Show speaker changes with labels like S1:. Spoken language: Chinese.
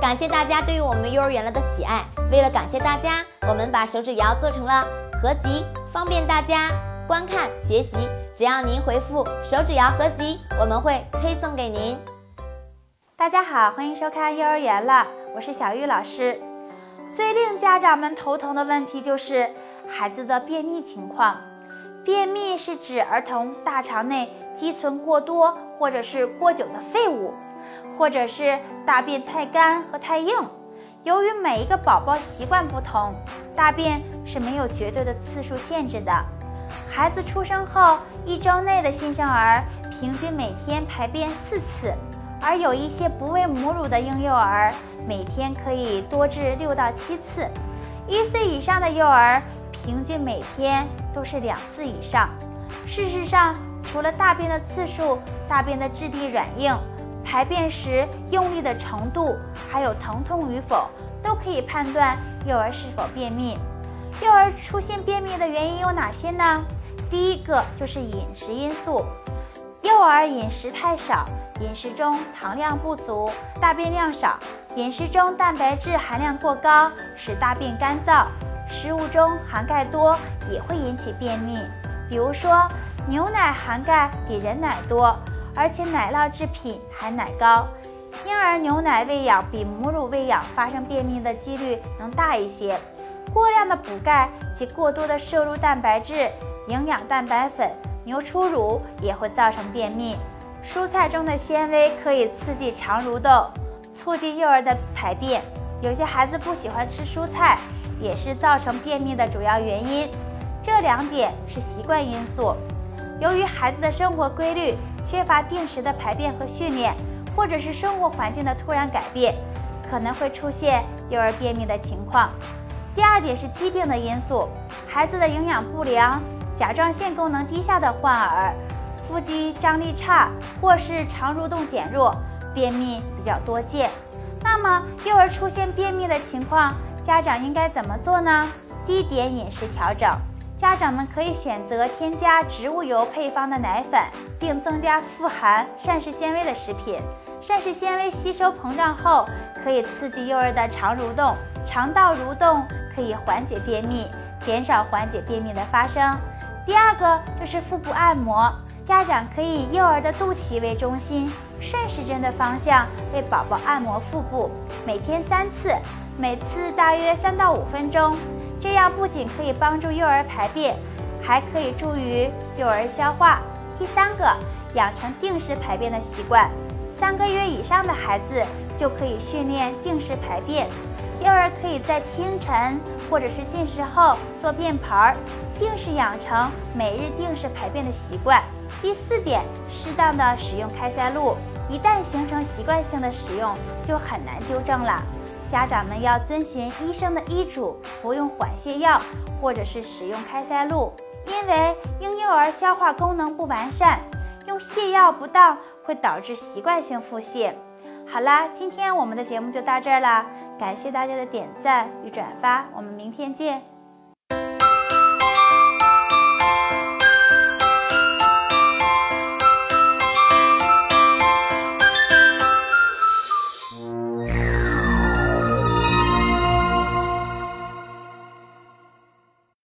S1: 感谢大家对于我们幼儿园了的喜爱。为了感谢大家，我们把手指谣做成了合集，方便大家观看学习。只要您回复“手指谣合集”，我们会推送给您。
S2: 大家好，欢迎收看幼儿园了，我是小玉老师。最令家长们头疼的问题就是孩子的便秘情况。便秘是指儿童大肠内积存过多或者是过久的废物，或者是大便太干和太硬。由于每一个宝宝习惯不同，大便是没有绝对的次数限制的。孩子出生后一周内的新生儿平均每天排便四次，而有一些不喂母乳的婴幼儿每天可以多至六到七次。一岁以上的幼儿平均每天都是两次以上。事实上，除了大便的次数、大便的质地软硬、排便时用力的程度，还有疼痛与否，都可以判断幼儿是否便秘。幼儿出现便秘的原因有哪些呢？第一个就是饮食因素，幼儿饮食太少，饮食中糖量不足，大便量少；饮食中蛋白质含量过高，使大便干燥；食物中含钙多，也会引起便秘。比如说，牛奶含钙比人奶多，而且奶酪制品含奶高，婴儿牛奶喂养比母乳喂养发生便秘的几率能大一些。过量的补钙及过多的摄入蛋白质、营养蛋白粉、牛初乳也会造成便秘。蔬菜中的纤维可以刺激肠蠕动，促进幼儿的排便。有些孩子不喜欢吃蔬菜，也是造成便秘的主要原因。这两点是习惯因素。由于孩子的生活规律缺乏定时的排便和训练，或者是生活环境的突然改变，可能会出现幼儿便秘的情况。第二点是疾病的因素，孩子的营养不良、甲状腺功能低下的患儿，腹肌张力差或是肠蠕动减弱，便秘比较多见。那么幼儿出现便秘的情况，家长应该怎么做呢？第一点，饮食调整，家长们可以选择添加植物油配方的奶粉，并增加富含膳食纤维的食品。膳食纤维吸收膨胀后，可以刺激幼儿的肠蠕动，肠道蠕动。可以缓解便秘，减少缓解便秘的发生。第二个就是腹部按摩，家长可以以幼儿的肚脐为中心，顺时针的方向为宝宝按摩腹部，每天三次，每次大约三到五分钟。这样不仅可以帮助幼儿排便，还可以助于幼儿消化。第三个，养成定时排便的习惯，三个月以上的孩子就可以训练定时排便。幼儿可以在清晨或者是进食后做便盆儿，定时养成每日定时排便的习惯。第四点，适当的使用开塞露，一旦形成习惯性的使用，就很难纠正了。家长们要遵循医生的医嘱，服用缓泻药或者是使用开塞露，因为婴幼儿消化功能不完善，用泻药不当会导致习惯性腹泻。好啦，今天我们的节目就到这儿了。感谢大家的点赞与转发，我们明天见。